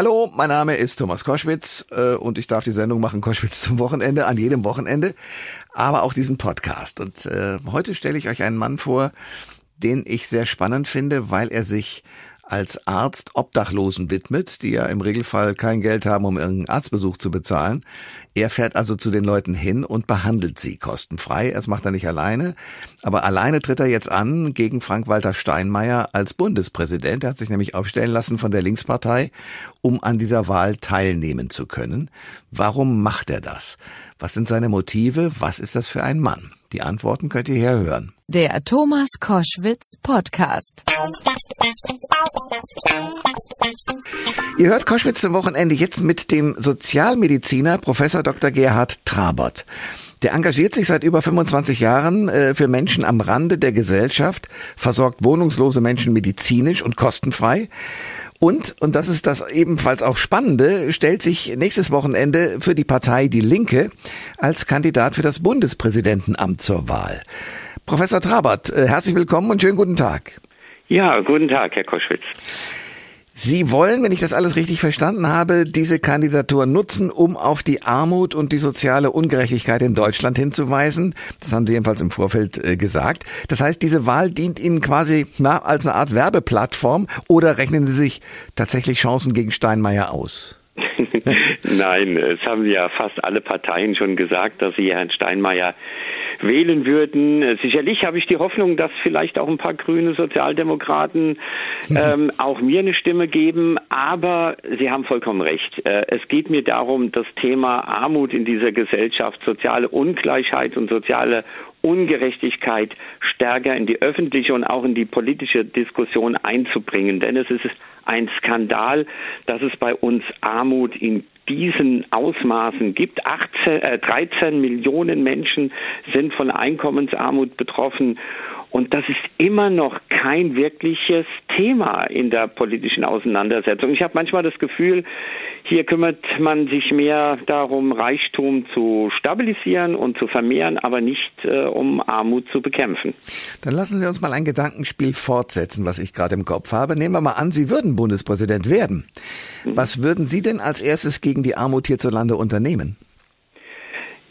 Hallo, mein Name ist Thomas Koschwitz äh, und ich darf die Sendung machen Koschwitz zum Wochenende, an jedem Wochenende, aber auch diesen Podcast. Und äh, heute stelle ich euch einen Mann vor, den ich sehr spannend finde, weil er sich als Arzt Obdachlosen widmet, die ja im Regelfall kein Geld haben, um irgendeinen Arztbesuch zu bezahlen. Er fährt also zu den Leuten hin und behandelt sie kostenfrei. Das macht er nicht alleine. Aber alleine tritt er jetzt an gegen Frank-Walter Steinmeier als Bundespräsident. Er hat sich nämlich aufstellen lassen von der Linkspartei, um an dieser Wahl teilnehmen zu können. Warum macht er das? Was sind seine Motive? Was ist das für ein Mann? Die Antworten könnt ihr hier hören. Der Thomas Koschwitz Podcast. Ihr hört Koschwitz zum Wochenende jetzt mit dem Sozialmediziner Professor Dr. Gerhard Trabert. Der engagiert sich seit über 25 Jahren äh, für Menschen am Rande der Gesellschaft, versorgt wohnungslose Menschen medizinisch und kostenfrei. Und, und das ist das ebenfalls auch Spannende, stellt sich nächstes Wochenende für die Partei Die Linke als Kandidat für das Bundespräsidentenamt zur Wahl. Professor Trabert, äh, herzlich willkommen und schönen guten Tag. Ja, guten Tag, Herr Koschwitz. Sie wollen, wenn ich das alles richtig verstanden habe, diese Kandidatur nutzen, um auf die Armut und die soziale Ungerechtigkeit in Deutschland hinzuweisen. Das haben Sie jedenfalls im Vorfeld äh, gesagt. Das heißt, diese Wahl dient Ihnen quasi na, als eine Art Werbeplattform oder rechnen Sie sich tatsächlich Chancen gegen Steinmeier aus? Nein, es haben ja fast alle Parteien schon gesagt, dass sie Herrn Steinmeier wählen würden. Sicherlich habe ich die Hoffnung, dass vielleicht auch ein paar grüne Sozialdemokraten ähm, auch mir eine Stimme geben. Aber Sie haben vollkommen recht. Äh, es geht mir darum, das Thema Armut in dieser Gesellschaft, soziale Ungleichheit und soziale Ungerechtigkeit stärker in die öffentliche und auch in die politische Diskussion einzubringen. Denn es ist ein Skandal, dass es bei uns Armut in diesen Ausmaßen gibt. 18, äh, 13 Millionen Menschen sind von Einkommensarmut betroffen. Und das ist immer noch kein wirkliches Thema in der politischen Auseinandersetzung. Ich habe manchmal das Gefühl, hier kümmert man sich mehr darum, Reichtum zu stabilisieren und zu vermehren, aber nicht äh, um Armut zu bekämpfen. Dann lassen Sie uns mal ein Gedankenspiel fortsetzen, was ich gerade im Kopf habe. Nehmen wir mal an, Sie würden Bundespräsident werden. Mhm. Was würden Sie denn als erstes gegen die Armut hierzulande unternehmen?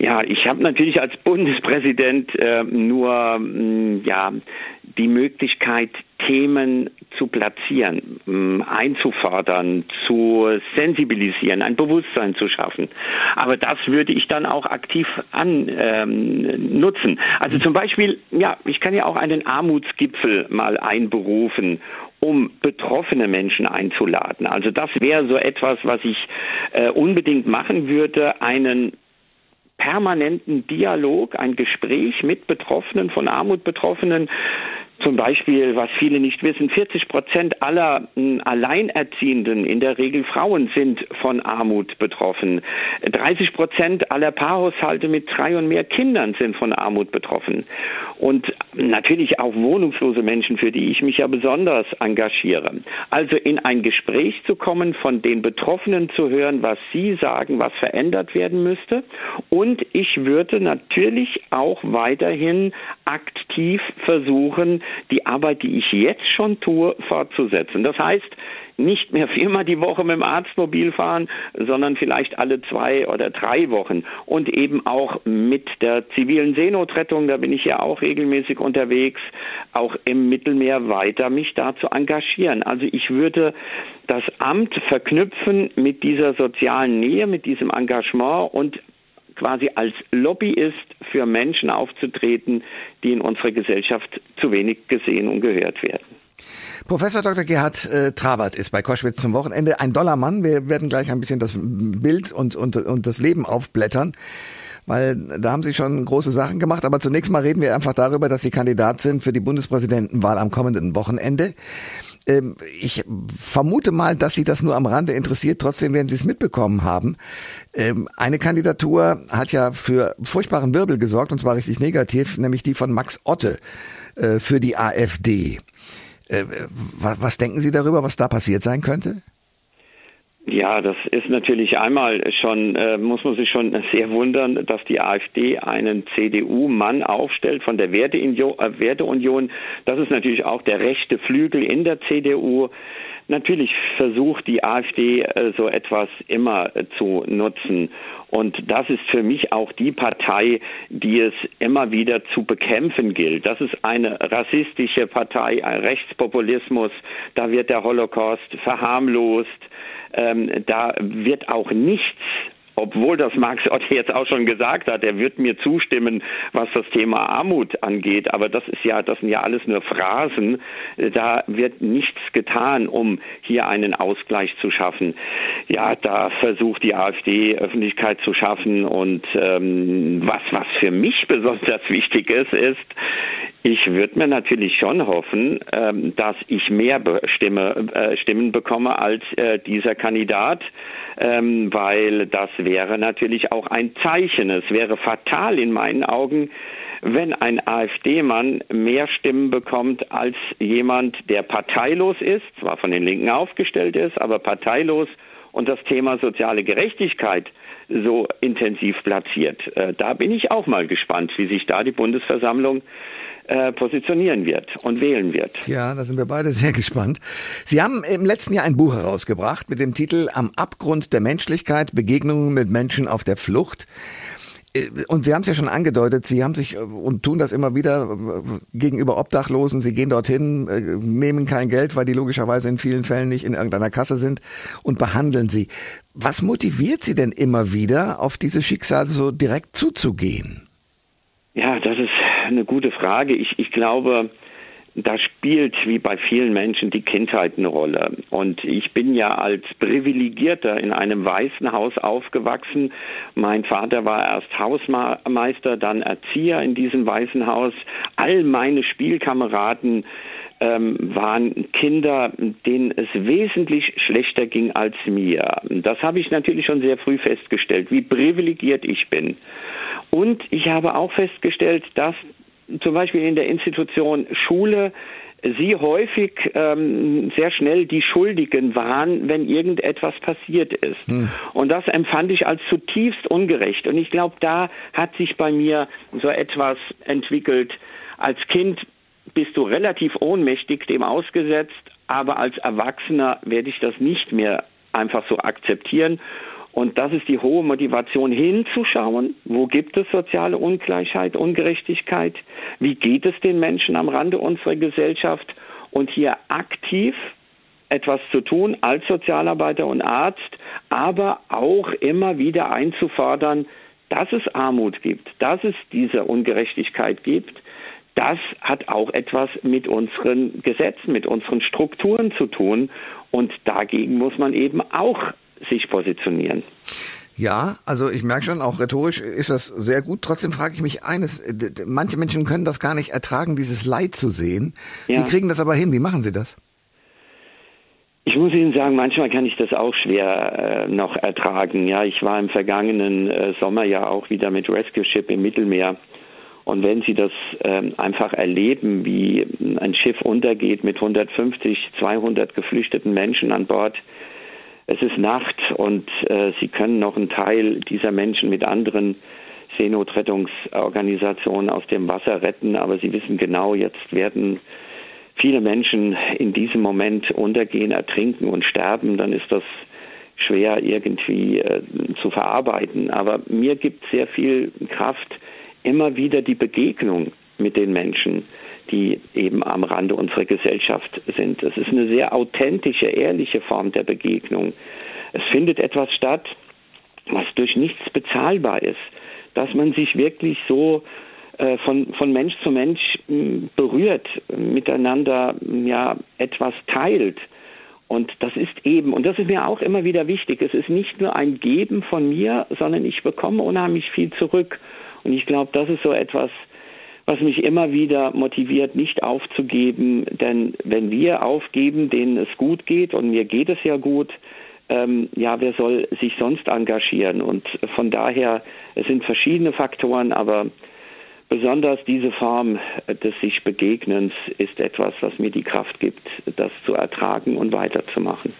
Ja, ich habe natürlich als Bundespräsident äh, nur mh, mm, ja die Möglichkeit, Themen zu platzieren, mh, mm, einzufordern, zu sensibilisieren, ein Bewusstsein zu schaffen. Aber das würde ich dann auch aktiv an ähm, nutzen. Also zum Beispiel, ja, ich kann ja auch einen Armutsgipfel mal einberufen um betroffene Menschen einzuladen. Also das wäre so etwas, was ich äh, unbedingt machen würde, einen permanenten Dialog, ein Gespräch mit Betroffenen, von Armut Betroffenen zum Beispiel, was viele nicht wissen, 40 Prozent aller hm, Alleinerziehenden, in der Regel Frauen, sind von Armut betroffen. 30 Prozent aller Paarhaushalte mit drei und mehr Kindern sind von Armut betroffen. Und natürlich auch wohnungslose Menschen, für die ich mich ja besonders engagiere. Also in ein Gespräch zu kommen, von den Betroffenen zu hören, was sie sagen, was verändert werden müsste. Und ich würde natürlich auch weiterhin aktiv versuchen, die Arbeit, die ich jetzt schon tue, fortzusetzen. Das heißt, nicht mehr viermal die Woche mit dem Arztmobil fahren, sondern vielleicht alle zwei oder drei Wochen und eben auch mit der zivilen Seenotrettung, da bin ich ja auch regelmäßig unterwegs, auch im Mittelmeer weiter mich da zu engagieren. Also ich würde das Amt verknüpfen mit dieser sozialen Nähe, mit diesem Engagement und quasi als Lobbyist für Menschen aufzutreten, die in unserer Gesellschaft zu wenig gesehen und gehört werden. Professor Dr. Gerhard äh, Trabert ist bei Koschwitz zum Wochenende ein doller Mann. Wir werden gleich ein bisschen das Bild und, und, und das Leben aufblättern weil da haben Sie schon große Sachen gemacht. Aber zunächst mal reden wir einfach darüber, dass Sie Kandidat sind für die Bundespräsidentenwahl am kommenden Wochenende. Ähm, ich vermute mal, dass Sie das nur am Rande interessiert. Trotzdem werden Sie es mitbekommen haben. Ähm, eine Kandidatur hat ja für furchtbaren Wirbel gesorgt, und zwar richtig negativ, nämlich die von Max Otte äh, für die AfD. Äh, was denken Sie darüber, was da passiert sein könnte? Ja, das ist natürlich einmal schon, äh, muss man sich schon sehr wundern, dass die AfD einen CDU-Mann aufstellt von der Werteunion. Äh, Werteunion. Das ist natürlich auch der rechte Flügel in der CDU. Natürlich versucht die AfD äh, so etwas immer äh, zu nutzen. Und das ist für mich auch die Partei, die es immer wieder zu bekämpfen gilt. Das ist eine rassistische Partei, ein Rechtspopulismus. Da wird der Holocaust verharmlost. Ähm, da wird auch nichts obwohl das Marx jetzt auch schon gesagt hat, er wird mir zustimmen, was das Thema Armut angeht, aber das ist ja, das sind ja alles nur Phrasen. Da wird nichts getan, um hier einen Ausgleich zu schaffen. Ja, da versucht die AfD Öffentlichkeit zu schaffen und ähm, was, was für mich besonders wichtig ist, ist, ich würde mir natürlich schon hoffen, ähm, dass ich mehr Stimme, äh, Stimmen bekomme als äh, dieser Kandidat, ähm, weil das wäre natürlich auch ein Zeichen. Es wäre fatal in meinen Augen, wenn ein AfD-Mann mehr Stimmen bekommt als jemand, der parteilos ist, zwar von den Linken aufgestellt ist, aber parteilos und das Thema soziale Gerechtigkeit so intensiv platziert. Äh, da bin ich auch mal gespannt, wie sich da die Bundesversammlung äh, positionieren wird und wählen wird. Ja, da sind wir beide sehr gespannt. Sie haben im letzten Jahr ein Buch herausgebracht mit dem Titel Am Abgrund der Menschlichkeit, Begegnungen mit Menschen auf der Flucht. Äh, und Sie haben es ja schon angedeutet, Sie haben sich äh, und tun das immer wieder gegenüber Obdachlosen. Sie gehen dorthin, nehmen kein Geld, weil die logischerweise in vielen Fällen nicht in irgendeiner Kasse sind und behandeln sie. Was motiviert Sie denn immer wieder, auf diese Schicksale so direkt zuzugehen? Ja, das ist eine gute Frage. Ich, ich glaube, da spielt wie bei vielen Menschen die Kindheit eine Rolle. Und ich bin ja als Privilegierter in einem weißen Haus aufgewachsen. Mein Vater war erst Hausmeister, dann Erzieher in diesem weißen Haus. All meine Spielkameraden ähm, waren Kinder, denen es wesentlich schlechter ging als mir. Das habe ich natürlich schon sehr früh festgestellt, wie privilegiert ich bin. Und ich habe auch festgestellt, dass zum Beispiel in der Institution Schule sie häufig ähm, sehr schnell die Schuldigen waren, wenn irgendetwas passiert ist. Hm. Und das empfand ich als zutiefst ungerecht. Und ich glaube, da hat sich bei mir so etwas entwickelt. Als Kind bist du relativ ohnmächtig dem ausgesetzt, aber als Erwachsener werde ich das nicht mehr einfach so akzeptieren. Und das ist die hohe Motivation hinzuschauen, wo gibt es soziale Ungleichheit, Ungerechtigkeit, wie geht es den Menschen am Rande unserer Gesellschaft und hier aktiv etwas zu tun als Sozialarbeiter und Arzt, aber auch immer wieder einzufordern, dass es Armut gibt, dass es diese Ungerechtigkeit gibt. Das hat auch etwas mit unseren Gesetzen, mit unseren Strukturen zu tun. Und dagegen muss man eben auch sich positionieren. Ja, also ich merke schon, auch rhetorisch ist das sehr gut. Trotzdem frage ich mich eines, manche Menschen können das gar nicht ertragen, dieses Leid zu sehen. Ja. Sie kriegen das aber hin. Wie machen Sie das? Ich muss Ihnen sagen, manchmal kann ich das auch schwer äh, noch ertragen. Ja, ich war im vergangenen äh, Sommer ja auch wieder mit Rescue Ship im Mittelmeer. Und wenn Sie das äh, einfach erleben, wie ein Schiff untergeht mit 150, 200 geflüchteten Menschen an Bord, es ist Nacht und äh, sie können noch einen Teil dieser Menschen mit anderen Seenotrettungsorganisationen aus dem Wasser retten, aber sie wissen genau, jetzt werden viele Menschen in diesem Moment untergehen, ertrinken und sterben, dann ist das schwer irgendwie äh, zu verarbeiten. Aber mir gibt sehr viel Kraft immer wieder die Begegnung mit den Menschen die eben am Rande unserer Gesellschaft sind. Es ist eine sehr authentische, ehrliche Form der Begegnung. Es findet etwas statt, was durch nichts bezahlbar ist, dass man sich wirklich so äh, von, von Mensch zu Mensch berührt, miteinander ja etwas teilt. Und das ist eben, und das ist mir auch immer wieder wichtig, es ist nicht nur ein Geben von mir, sondern ich bekomme unheimlich viel zurück. Und ich glaube, das ist so etwas, was mich immer wieder motiviert, nicht aufzugeben. Denn wenn wir aufgeben, denen es gut geht, und mir geht es ja gut, ähm, ja, wer soll sich sonst engagieren? Und von daher, es sind verschiedene Faktoren, aber besonders diese Form des sich Begegnens ist etwas, was mir die Kraft gibt, das zu ertragen und weiterzumachen.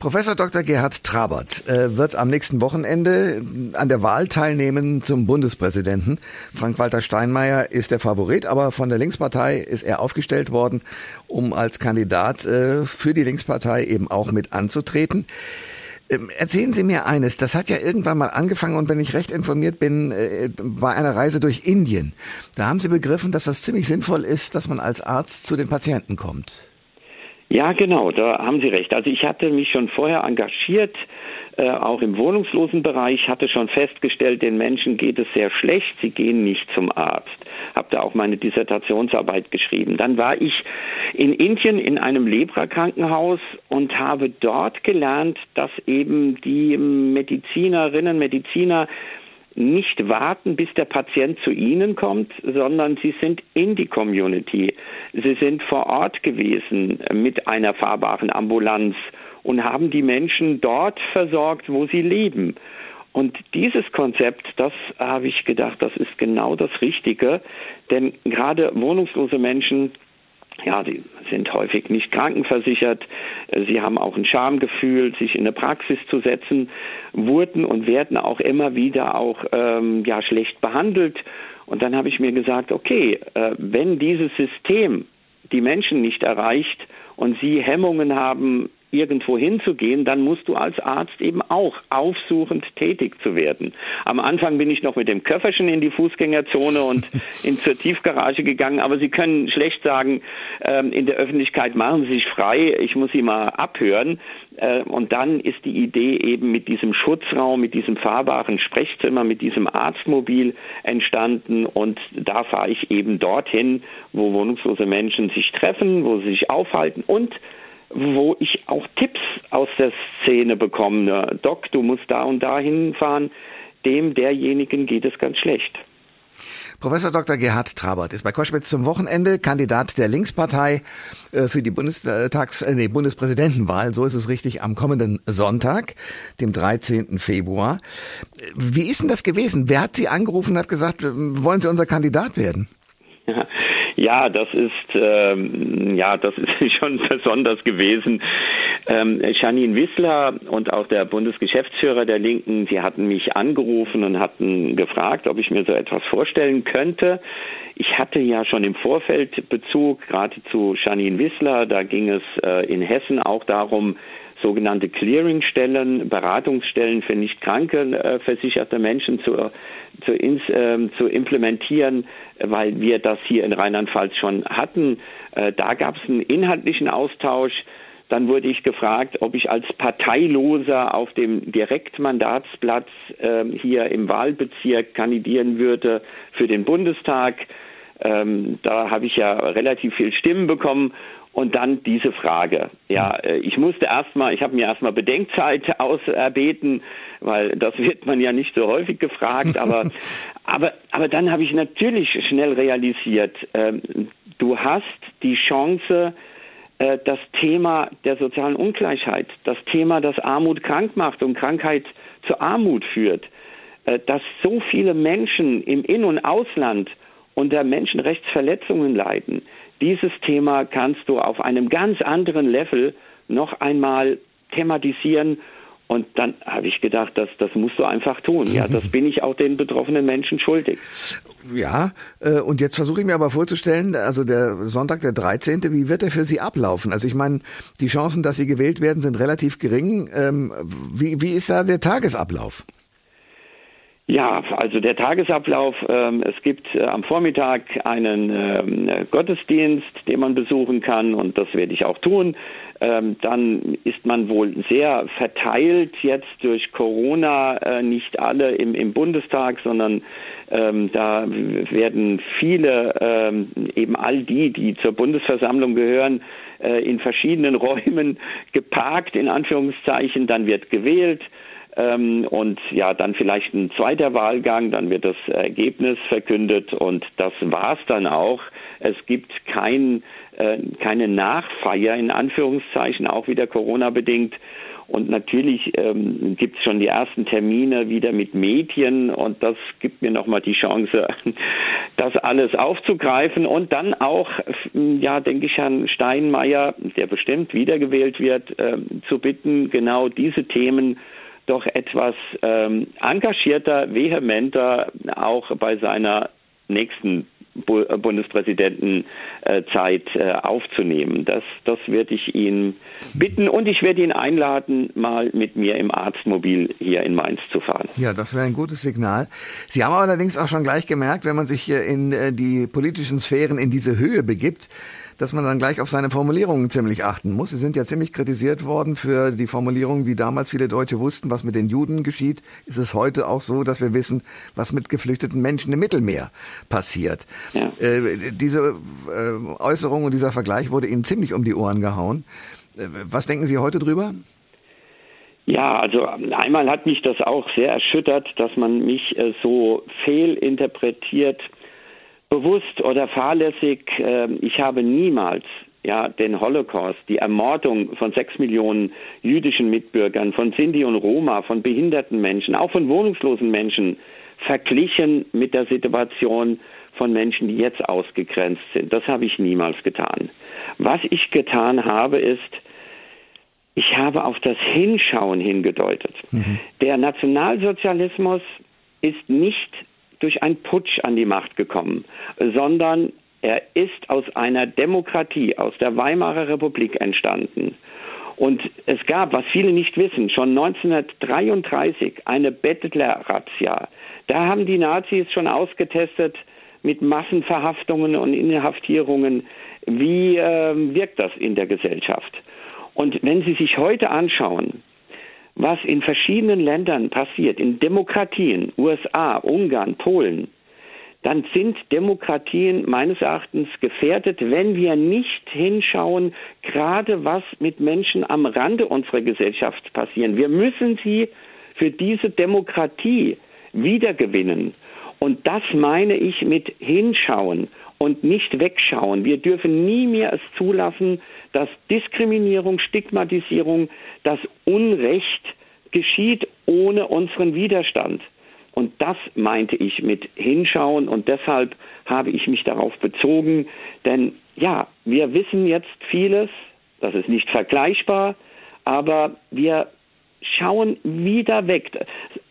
Professor Dr. Gerhard Trabert äh, wird am nächsten Wochenende an der Wahl teilnehmen zum Bundespräsidenten. Frank-Walter Steinmeier ist der Favorit, aber von der Linkspartei ist er aufgestellt worden, um als Kandidat äh, für die Linkspartei eben auch mit anzutreten. Ähm, erzählen Sie mir eines, das hat ja irgendwann mal angefangen und wenn ich recht informiert bin, äh, bei einer Reise durch Indien. Da haben Sie begriffen, dass das ziemlich sinnvoll ist, dass man als Arzt zu den Patienten kommt. Ja, genau, da haben Sie recht. Also ich hatte mich schon vorher engagiert, äh, auch im Wohnungslosenbereich, hatte schon festgestellt, den Menschen geht es sehr schlecht, sie gehen nicht zum Arzt. Habe da auch meine Dissertationsarbeit geschrieben. Dann war ich in Indien in einem Lepra-Krankenhaus und habe dort gelernt, dass eben die Medizinerinnen, Mediziner nicht warten, bis der Patient zu Ihnen kommt, sondern Sie sind in die Community. Sie sind vor Ort gewesen mit einer fahrbaren Ambulanz und haben die Menschen dort versorgt, wo sie leben. Und dieses Konzept, das habe ich gedacht, das ist genau das Richtige, denn gerade wohnungslose Menschen ja, sie sind häufig nicht krankenversichert. Sie haben auch ein Schamgefühl, sich in eine Praxis zu setzen, wurden und werden auch immer wieder auch ähm, ja schlecht behandelt. Und dann habe ich mir gesagt, okay, äh, wenn dieses System die Menschen nicht erreicht und sie Hemmungen haben, irgendwo hinzugehen, dann musst du als Arzt eben auch aufsuchend tätig zu werden. Am Anfang bin ich noch mit dem Köfferchen in die Fußgängerzone und in zur Tiefgarage gegangen, aber Sie können schlecht sagen, ähm, in der Öffentlichkeit machen Sie sich frei, ich muss Sie mal abhören. Äh, und dann ist die Idee eben mit diesem Schutzraum, mit diesem fahrbaren Sprechzimmer, mit diesem Arztmobil entstanden und da fahre ich eben dorthin, wo wohnungslose Menschen sich treffen, wo sie sich aufhalten und wo ich auch Tipps aus der Szene bekomme. Doc, du musst da und da hinfahren. Dem derjenigen geht es ganz schlecht. Professor Dr. Gerhard Trabert ist bei Koschwitz zum Wochenende Kandidat der Linkspartei äh, für die Bundestags, äh, nee, Bundespräsidentenwahl, so ist es richtig, am kommenden Sonntag, dem 13. Februar. Wie ist denn das gewesen? Wer hat Sie angerufen und hat gesagt, wollen Sie unser Kandidat werden? Ja, das ist ähm, ja, das ist schon besonders gewesen. Ähm, Janine Wissler und auch der Bundesgeschäftsführer der Linken, sie hatten mich angerufen und hatten gefragt, ob ich mir so etwas vorstellen könnte. Ich hatte ja schon im Vorfeld Bezug gerade zu Janine Wissler. Da ging es äh, in Hessen auch darum, sogenannte Clearingstellen, Beratungsstellen für nicht kranke äh, versicherte Menschen zu, zu, ins, äh, zu implementieren, weil wir das hier in Rheinland-Pfalz schon hatten. Äh, da gab es einen inhaltlichen Austausch. Dann wurde ich gefragt, ob ich als Parteiloser auf dem Direktmandatsplatz äh, hier im Wahlbezirk kandidieren würde für den Bundestag. Ähm, da habe ich ja relativ viel Stimmen bekommen und dann diese Frage. Ja, äh, ich musste erstmal, ich habe mir erstmal Bedenkzeit auserbeten, weil das wird man ja nicht so häufig gefragt, aber, aber, aber dann habe ich natürlich schnell realisiert, äh, du hast die Chance, äh, das Thema der sozialen Ungleichheit, das Thema, das Armut krank macht und Krankheit zu Armut führt, äh, dass so viele Menschen im In- und Ausland unter Menschenrechtsverletzungen leiden, dieses Thema kannst du auf einem ganz anderen Level noch einmal thematisieren. Und dann habe ich gedacht, das, das musst du einfach tun. Ja, das bin ich auch den betroffenen Menschen schuldig. Ja, äh, und jetzt versuche ich mir aber vorzustellen, also der Sonntag, der 13., wie wird er für Sie ablaufen? Also ich meine, die Chancen, dass Sie gewählt werden, sind relativ gering. Ähm, wie, wie ist da der Tagesablauf? Ja, also der Tagesablauf, ähm, es gibt äh, am Vormittag einen ähm, Gottesdienst, den man besuchen kann und das werde ich auch tun. Ähm, dann ist man wohl sehr verteilt jetzt durch Corona, äh, nicht alle im, im Bundestag, sondern ähm, da werden viele, ähm, eben all die, die zur Bundesversammlung gehören, äh, in verschiedenen Räumen geparkt, in Anführungszeichen, dann wird gewählt. Ähm, und ja, dann vielleicht ein zweiter Wahlgang, dann wird das Ergebnis verkündet und das war's dann auch. Es gibt kein, äh, keine Nachfeier in Anführungszeichen, auch wieder Corona bedingt. Und natürlich ähm, gibt es schon die ersten Termine wieder mit Medien und das gibt mir nochmal die Chance, das alles aufzugreifen und dann auch, ja, denke ich, Herrn Steinmeier, der bestimmt wiedergewählt wird, äh, zu bitten, genau diese Themen doch etwas ähm, engagierter, vehementer auch bei seiner nächsten äh, Bundespräsidentenzeit äh, aufzunehmen. Das, das werde ich ihn bitten und ich werde ihn einladen, mal mit mir im Arztmobil hier in Mainz zu fahren. Ja, das wäre ein gutes Signal. Sie haben allerdings auch schon gleich gemerkt, wenn man sich hier in äh, die politischen Sphären in diese Höhe begibt, dass man dann gleich auf seine Formulierungen ziemlich achten muss. Sie sind ja ziemlich kritisiert worden für die Formulierung, wie damals viele Deutsche wussten, was mit den Juden geschieht. Ist es heute auch so, dass wir wissen, was mit geflüchteten Menschen im Mittelmeer passiert? Ja. Äh, diese äh, Äußerung und dieser Vergleich wurde Ihnen ziemlich um die Ohren gehauen. Äh, was denken Sie heute drüber? Ja, also einmal hat mich das auch sehr erschüttert, dass man mich äh, so fehlinterpretiert bewusst oder fahrlässig, äh, ich habe niemals ja, den Holocaust, die Ermordung von sechs Millionen jüdischen Mitbürgern, von Sinti und Roma, von behinderten Menschen, auch von wohnungslosen Menschen verglichen mit der Situation von Menschen, die jetzt ausgegrenzt sind. Das habe ich niemals getan. Was ich getan habe, ist, ich habe auf das Hinschauen hingedeutet. Mhm. Der Nationalsozialismus ist nicht durch einen Putsch an die Macht gekommen, sondern er ist aus einer Demokratie, aus der Weimarer Republik entstanden. Und es gab, was viele nicht wissen, schon 1933 eine Bettler-Razzia. Da haben die Nazis schon ausgetestet mit Massenverhaftungen und Inhaftierungen, wie äh, wirkt das in der Gesellschaft. Und wenn Sie sich heute anschauen, was in verschiedenen Ländern passiert, in Demokratien, USA, Ungarn, Polen, dann sind Demokratien meines Erachtens gefährdet, wenn wir nicht hinschauen, gerade was mit Menschen am Rande unserer Gesellschaft passieren. Wir müssen sie für diese Demokratie wiedergewinnen. Und das meine ich mit hinschauen und nicht wegschauen. Wir dürfen nie mehr es zulassen, dass Diskriminierung, Stigmatisierung, das Unrecht geschieht ohne unseren Widerstand. Und das meinte ich mit hinschauen und deshalb habe ich mich darauf bezogen, denn ja, wir wissen jetzt vieles, das ist nicht vergleichbar, aber wir schauen wieder weg,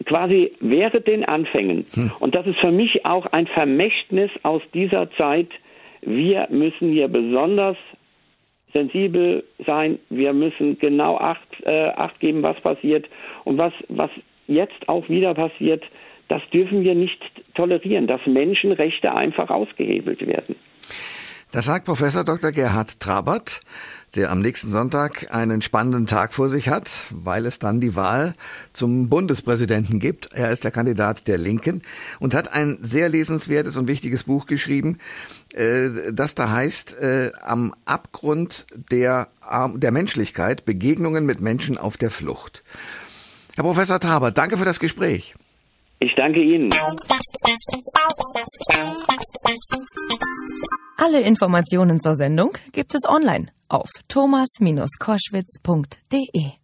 quasi während den Anfängen. Hm. Und das ist für mich auch ein Vermächtnis aus dieser Zeit. Wir müssen hier besonders sensibel sein. Wir müssen genau acht, äh, acht geben, was passiert. Und was, was jetzt auch wieder passiert, das dürfen wir nicht tolerieren, dass Menschenrechte einfach ausgehebelt werden. Das sagt Professor Dr. Gerhard Trabert, der am nächsten Sonntag einen spannenden Tag vor sich hat, weil es dann die Wahl zum Bundespräsidenten gibt. Er ist der Kandidat der Linken und hat ein sehr lesenswertes und wichtiges Buch geschrieben, äh, das da heißt äh, Am Abgrund der, der Menschlichkeit, Begegnungen mit Menschen auf der Flucht. Herr Professor Trabert, danke für das Gespräch. Ich danke Ihnen. Alle Informationen zur Sendung gibt es online auf thomas-koschwitz.de.